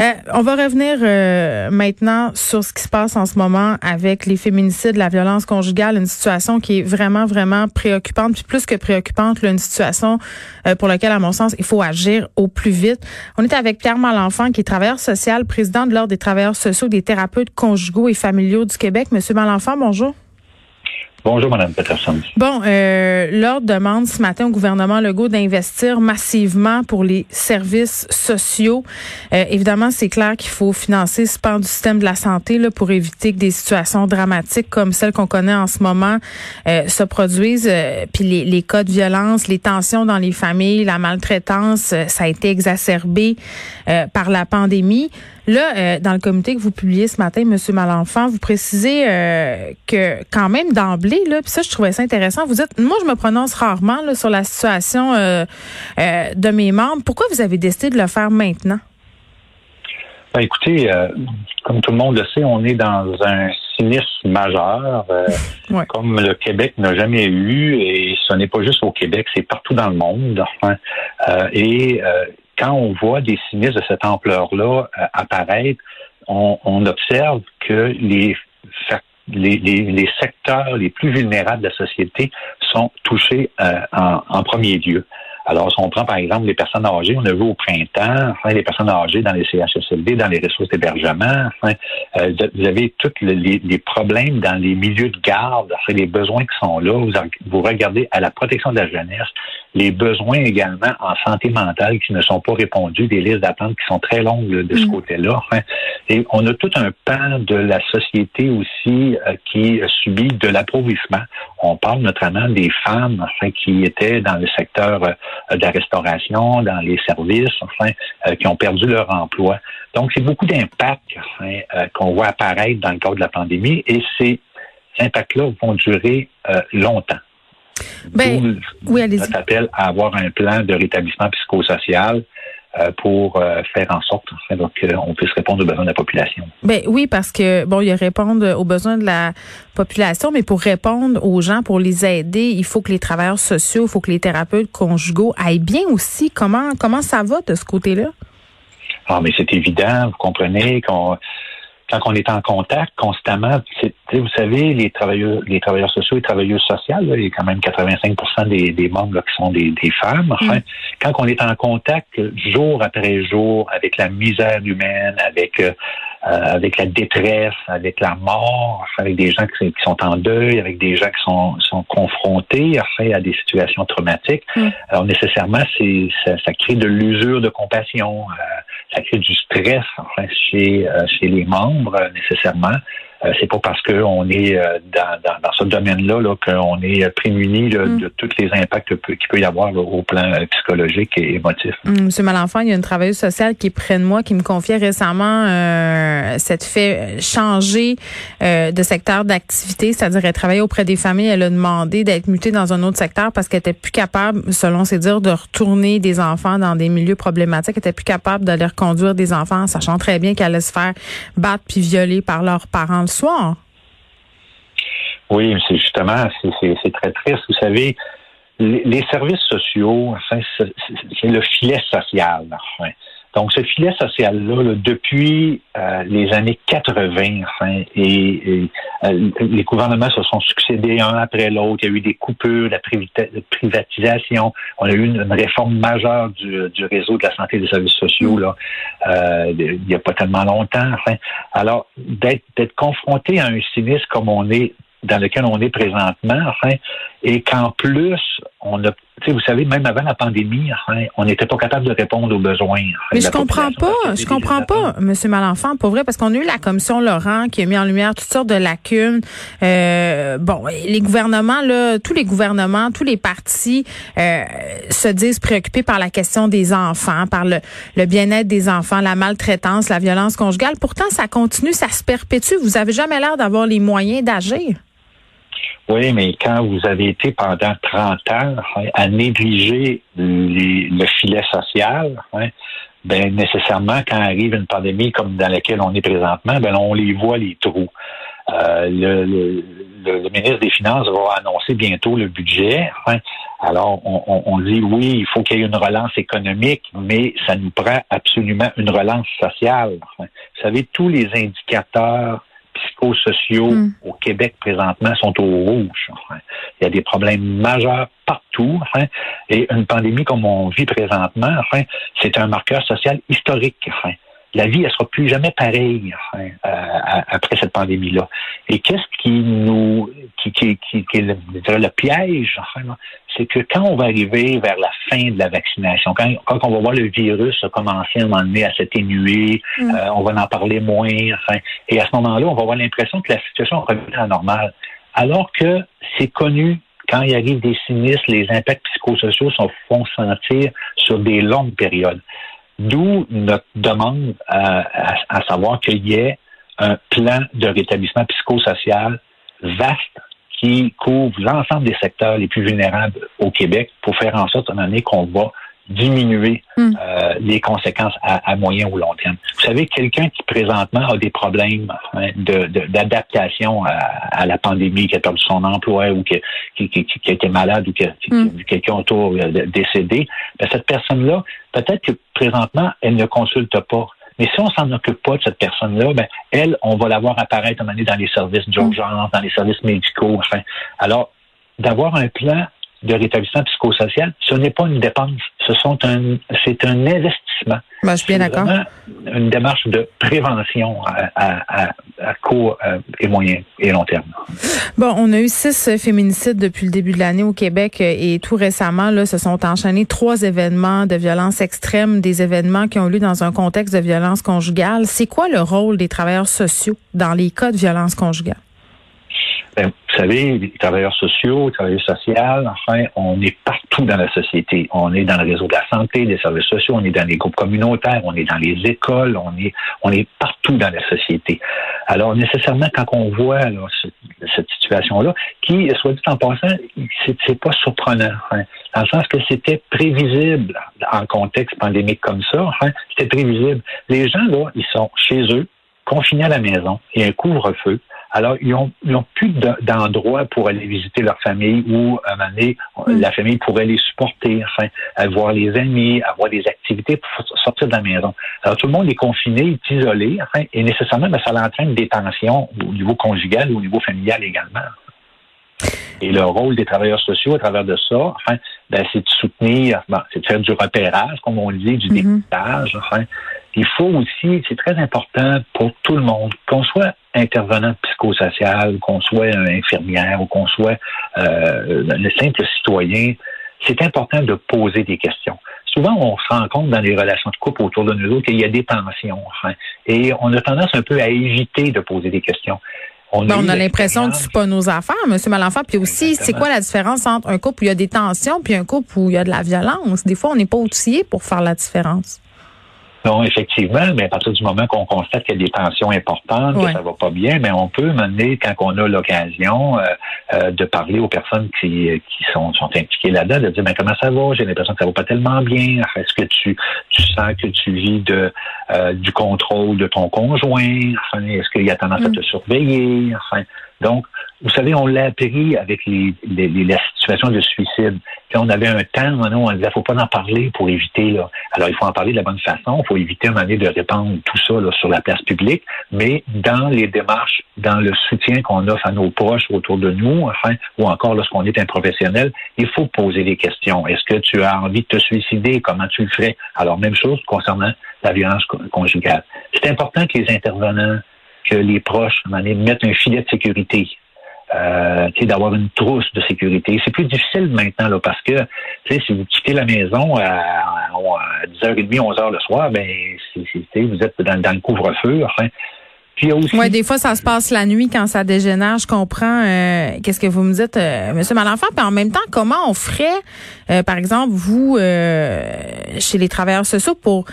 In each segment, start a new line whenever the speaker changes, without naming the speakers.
Euh, on va revenir euh, maintenant sur ce qui se passe en ce moment avec les féminicides, la violence conjugale, une situation qui est vraiment, vraiment préoccupante, puis plus que préoccupante, une situation euh, pour laquelle, à mon sens, il faut agir au plus vite. On est avec Pierre Malenfant, qui est travailleur social, président de l'Ordre des travailleurs sociaux, des thérapeutes conjugaux et familiaux du Québec. Monsieur Malenfant, bonjour.
Bonjour, Mme Peterson.
Bon, euh, l'Ordre demande ce matin au gouvernement Legault d'investir massivement pour les services sociaux. Euh, évidemment, c'est clair qu'il faut financer ce pan du système de la santé pour éviter que des situations dramatiques comme celles qu'on connaît en ce moment euh, se produisent. Euh, puis les, les, cas de violence, les tensions dans les familles, la maltraitance, ça a été exacerbé par la pandémie. Là, dans le communiqué que vous publiez ce matin, Monsieur Malenfant, vous précisez que quand même d'emblée là, puis ça, je trouvais ça intéressant. Vous dites, moi, je me prononce rarement là, sur la situation euh, euh, de mes membres. Pourquoi vous avez décidé de le faire maintenant?
Ben, écoutez, euh, comme tout le monde le sait, on est dans un sinistre majeur, comme le Québec n'a jamais eu, et ce n'est pas juste au Québec, c'est partout dans le monde. et quand on voit des sinistres de cette ampleur-là apparaître, on, observe que les les, secteurs les plus vulnérables de la société sont touchés euh, en, premier lieu. Alors, si on prend par exemple les personnes âgées, on a vu au printemps, les personnes âgées dans les CHSLD, dans les ressources d'hébergement, euh, vous avez tous les, problèmes dans les milieux de garde, les besoins qui sont là. Vous regardez à la protection de la jeunesse, les besoins également en santé mentale qui ne sont pas répondus, des listes d'attente qui sont très longues de ce mm. côté-là. Et on a tout un pan de la société aussi euh, qui subit de l'appauvrissement. On parle notamment des femmes enfin, qui étaient dans le secteur euh, de la restauration, dans les services, enfin, euh, qui ont perdu leur emploi. Donc, c'est beaucoup d'impacts enfin, qu'on voit apparaître dans le cadre de la pandémie et ces impacts-là vont durer longtemps.
Ben, oui,
Notre appel à avoir un plan de rétablissement psychosocial euh, pour euh, faire en sorte enfin, qu'on puisse répondre aux besoins de la population.
Ben oui, parce que bon, il y a répondre aux besoins de la population, mais pour répondre aux gens, pour les aider, il faut que les travailleurs sociaux, il faut que les thérapeutes conjugaux aillent bien aussi. Comment comment ça va de ce côté-là?
Ah, mais c'est évident, vous comprenez qu'on quand on est en contact constamment, vous savez, les travailleurs, les travailleurs sociaux et travailleuses sociales, il y a quand même 85 des, des membres qui sont des, femmes. Enfin, mm. quand on est en contact jour après jour avec la misère humaine, avec euh, euh, avec la détresse, avec la mort, avec des gens qui, sont en deuil, avec des gens qui sont, sont confrontés enfin, à des situations traumatiques. Mm. Alors nécessairement, c'est ça, ça, crée de l'usure de compassion, euh, ça crée du stress enfin, chez, chez les membres nécessairement. Euh, c'est pas parce qu'on est euh, dans, dans, dans, ce domaine-là -là, qu'on est prémuni mm. de tous les impacts qu'il peut y avoir au plan euh, psychologique et émotif.
Mm, Monsieur Malenfant, il y a une travailleuse sociale qui est près de moi qui me confiait récemment euh, cette fait changer de secteur d'activité, c'est-à-dire elle travaillait auprès des familles, elle a demandé d'être mutée dans un autre secteur parce qu'elle était plus capable, selon ses dires, de retourner des enfants dans des milieux problématiques, elle était plus capable d'aller reconduire des enfants, sachant très bien qu'elle allait se faire battre puis violer par leurs parents soir.
Oui, c'est justement, c'est très triste. Vous savez, les, services sociaux, c'est le filet social. Enfin. Donc, ce filet social-là, depuis euh, les années 80, enfin, et, euh, les gouvernements se sont succédés un après l'autre. Il y a eu des coupures, la privatisation. On a eu une, réforme majeure du, du, réseau de la santé et des services sociaux là, euh, il n'y a pas tellement longtemps. Alors, d'être confronté à un sinistre comme on est dans lequel on est présentement, enfin, et qu'en plus, on a vous savez, même avant la pandémie, on n'était pas capable de répondre aux besoins.
Mais je comprends pas, je comprends pas, M. Malenfant, pour vrai, parce qu'on a eu la commission Laurent qui a mis en lumière toutes sortes de lacunes. Euh, bon, les gouvernements, là, tous les gouvernements, tous les partis euh, se disent préoccupés par la question des enfants, par le, le bien-être des enfants, la maltraitance, la violence conjugale. Pourtant, ça continue, ça se perpétue. Vous avez jamais l'air d'avoir les moyens d'agir.
Oui, mais quand vous avez été pendant 30 ans à négliger le filet social, ben nécessairement, quand arrive une pandémie comme dans laquelle on est présentement, ben on les voit les trous. Euh, le, ministre des Finances va annoncer bientôt le budget. alors, on, dit oui, il faut qu'il y ait une relance économique, mais ça nous prend absolument une relance sociale. vous savez, tous les indicateurs psychosociaux mm. au Québec présentement sont au rouge. Il y a des problèmes majeurs partout. et une pandémie comme on vit présentement, c'est un marqueur social historique la vie, elle sera plus jamais pareille euh, après cette pandémie-là. Et qu'est-ce qui nous, qui, qui, qui, qui est le, le piège, enfin, c'est que quand on va arriver vers la fin de la vaccination, quand, quand on va voir le virus commencer à un moment donné à s'atténuer, mm. euh, on va en parler moins, enfin, et à ce moment-là, on va avoir l'impression que la situation revient à normale. Alors que c'est connu quand il arrive des sinistres, les impacts psychosociaux se font sentir sur des longues périodes. D'où notre demande à, à, savoir qu'il y ait un plan de rétablissement psychosocial vaste qui couvre l'ensemble des secteurs les plus vulnérables au Québec pour faire en sorte, à un moment donné, qu'on va diminuer hmm. euh, les conséquences à, moyen ou long terme. Vous savez, quelqu'un qui présentement a des problèmes hein, d'adaptation à, la pandémie, qui a perdu son emploi ou qui, qui, a été malade ou qui a, hmm. vu quelqu'un autour euh, décédé, ben, cette personne-là, peut-être que présentement, elle ne consulte pas. Mais si on s'en occupe pas de cette personne-là, ben, elle, on va la voir apparaître à un moment donné dans les services d'urgence, dans les services médicaux. Enfin, alors, d'avoir un plan de rétablissement psychosocial, ce n'est pas une dépense, ce sont un, c'est un investissement.
Ben, je suis bien d'accord.
Une démarche de prévention à, à, court euh, et moyen et long terme.
Bon, on a eu six féminicides depuis le début de l'année au Québec et tout récemment, là, se sont enchaînés trois événements de violence extrême, des événements qui ont eu lieu dans un contexte de violence conjugale. C'est quoi le rôle des travailleurs sociaux dans les cas de violence conjugale?
Ben, vous savez, les travailleurs sociaux, les travailleurs sociaux, enfin, on est partout dans la société. On est dans le réseau de la santé, des services sociaux, on est dans les groupes communautaires, on est dans les écoles, on est, on est partout dans la société. Alors, nécessairement, quand on voit cette situation-là, qui, soit dit en passant, c'est pas surprenant, hein, dans le sens que c'était prévisible en contexte pandémique comme ça, hein, c'était prévisible. Les gens, là, ils sont chez eux, confinés à la maison, il y a un couvre-feu, alors, ils n'ont ont plus d'endroit pour aller visiter leur famille ou, à un moment donné, mm. la famille pourrait les supporter, enfin, voir les amis, avoir des activités pour sortir de la maison. Alors, tout le monde est confiné, est isolé, enfin, et nécessairement, ben, ça entraîne des tensions au niveau conjugal ou au niveau familial également. Et le rôle des travailleurs sociaux à travers de ça, enfin, ben, c'est de soutenir, c'est de faire du repérage, comme on le dit, du mm-hmm. dépistage. Enfin, il faut aussi, c'est très important pour tout le monde, qu'on soit intervenant psychosocial, qu'on soit infirmière ou qu'on soit euh, le simple citoyen, c'est important de poser des questions. Souvent, on se rend compte dans les relations de couple autour de nous autres qu'il y a des tensions. Enfin, et on a tendance un peu à éviter de poser des questions.
On, ben, a, l'impression que c'est pas nos affaires, M. Malenfant. Puis aussi, c'est quoi la différence entre un couple où il y a des tensions puis un couple où il y a de la violence? Des fois, on n'est pas outillé pour faire la différence.
Non, effectivement, mais à partir du moment qu'on constate qu'il y a des tensions importantes, que ça va pas bien, mais on peut mener, quand on a l'occasion euh, euh, de parler aux personnes qui, qui sont, sont impliquées là-dedans, de dire mais comment ça va, j'ai l'impression que ça va pas tellement bien. Est-ce que tu, tu sens que tu vis de euh, du contrôle de ton conjoint? Enfin, est-ce qu'il y a tendance à mm. te surveiller? Enfin, donc, vous savez, on l'a appris avec les, les, la situation de suicide. On avait un temps, non, on disait, faut pas en parler pour éviter. Là. Alors, il faut en parler de la bonne façon. Il faut éviter un moment de répandre tout ça là, sur la place publique. Mais dans les démarches, dans le soutien qu'on offre à nos proches autour de nous, enfin, ou encore lorsqu'on est un professionnel, il faut poser des questions. Est-ce que tu as envie de te suicider? Comment tu le ferais? Alors, même chose concernant la violence conjugale. C'est important que les intervenants que les proches mettent un filet de sécurité. Euh, d'avoir une trousse de sécurité. C'est plus difficile maintenant là, parce que si vous quittez la maison à, 10h30, 11h le soir, ben vous êtes dans, le couvre-feu. Enfin.
Oui, des fois, ça se passe la nuit quand ça dégénère. Je comprends. Euh, qu'est-ce que vous me dites, euh, Monsieur Malenfant? Puis en même temps, comment on ferait, euh, par exemple, vous, chez les travailleurs sociaux, pour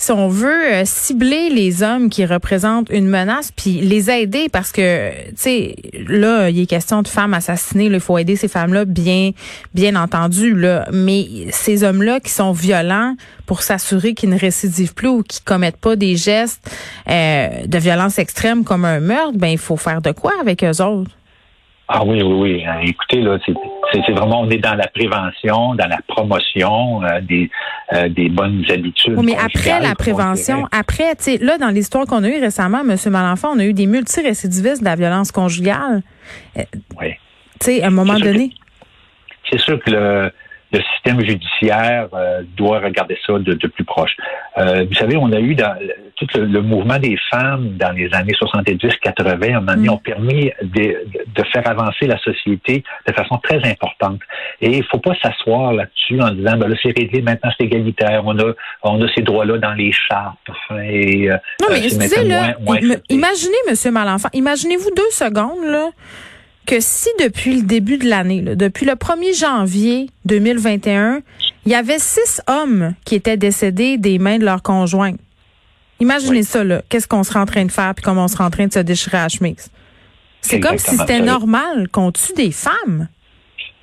si on veut euh, cibler les hommes qui représentent une menace, puis les aider, parce que, tu sais, là, il est question de femmes assassinées, il faut aider ces femmes-là, bien, bien entendu, là. Mais ces hommes-là qui sont violents pour s'assurer qu'ils ne récidivent plus ou qu'ils commettent pas des gestes euh, de violence extrême comme un meurtre, ben il faut faire de quoi avec eux autres?
Ah oui, oui, oui. Hein, écoutez, là, c'est vraiment, on est dans la prévention, dans la promotion euh, des, euh, des bonnes habitudes.
mais après la prévention, après, tu sais, là, dans l'histoire qu'on a eue récemment, M. Malenfant, on a eu des multirécidivistes de la violence conjugale.
Euh, oui.
Tu sais, à un moment donné.
C'est sûr que le, le système judiciaire euh, doit regarder ça de, plus proche. Euh, vous savez, on a eu dans tout le, mouvement des femmes dans les années 70-80, on mm. ont permis de, de, faire avancer la société de façon très importante. Et il faut pas s'asseoir là-dessus en disant, ben là, c'est réglé, maintenant c'est égalitaire, on a, on a ces droits-là dans les chartes.
Et, euh, non, mais excusez, là, imaginez, Monsieur Malenfant, imaginez-vous deux secondes, là, que si depuis le début de l'année, depuis le 1er janvier 2021, il y avait six hommes qui étaient décédés des mains de leurs conjoints. Imaginez ça, là. Qu'est-ce qu'on serait en train de faire puis comment on serait en train de se déchirer à la chemise? C'est comme si c'était normal qu'on tue des femmes.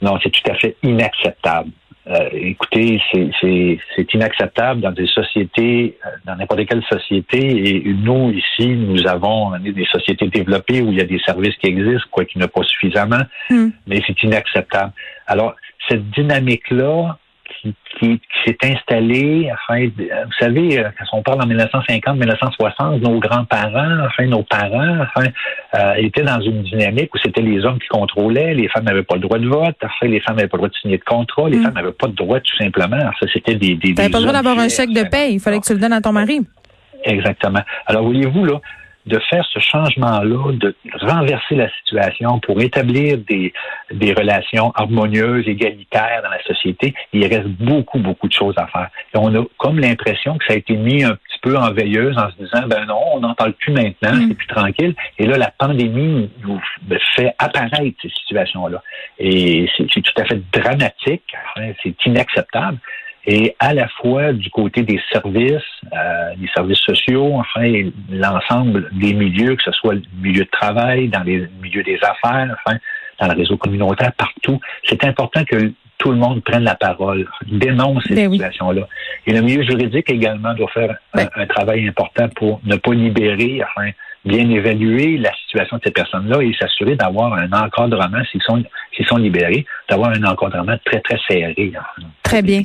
Non, c'est tout à fait inacceptable. Euh, écoutez, c'est inacceptable dans des sociétés, euh, dans n'importe quelle société. Et nous, ici, nous avons des sociétés développées où il y a des services qui existent, quoi qu'il n'y a pas suffisamment, hmm. mais c'est inacceptable. Alors, cette dynamique-là, qui, qui, s'est installé, enfin, vous savez, euh, quand on parle en 1950, 1960, nos grands-parents, enfin, nos parents, enfin, euh, étaient dans une dynamique où c'était les hommes qui contrôlaient, les femmes n'avaient pas le droit de vote, enfin, les femmes n'avaient pas le droit de signer de contrat, les mm. femmes n'avaient pas de droit tout simplement. Ça, c'était des, des,
pas le droit d'avoir un chèque de paie, il fallait que tu le donnes à ton mari.
Exactement. Alors, voyez-vous, là, de faire ce changement-là, de renverser la situation pour établir des, des relations harmonieuses, égalitaires dans la société, il reste beaucoup, beaucoup de choses à faire. Et on a comme l'impression que ça a été mis un petit peu en veilleuse en se disant, ben non, on n'en parle plus maintenant, mm. c'est plus tranquille. Et là, la pandémie nous fait apparaître ces situations-là. Et c'est tout à fait dramatique, c'est inacceptable et à la fois du côté des services, euh, des services sociaux, enfin l'ensemble des milieux, que ce soit le milieu de travail, dans les milieux des affaires, enfin dans le réseau communautaire, partout. C'est important que tout le monde prenne la parole, dénonce ces ben situations-là. Et le milieu juridique également doit faire un, ben un, travail important pour ne pas libérer, enfin bien évaluer la situation de ces personnes-là et s'assurer d'avoir un encadrement, s'ils sont, s'ils sont libérés, d'avoir un encadrement très, très serré.
Très bien.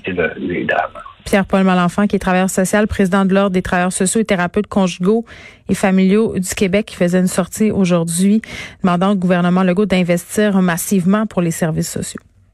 Pierre-Paul Malenfant, qui est travailleur social, président de l'Ordre des travailleurs sociaux et thérapeutes conjugaux et familiaux du Québec, qui faisait une sortie aujourd'hui demandant au gouvernement Legault d'investir massivement pour les services sociaux.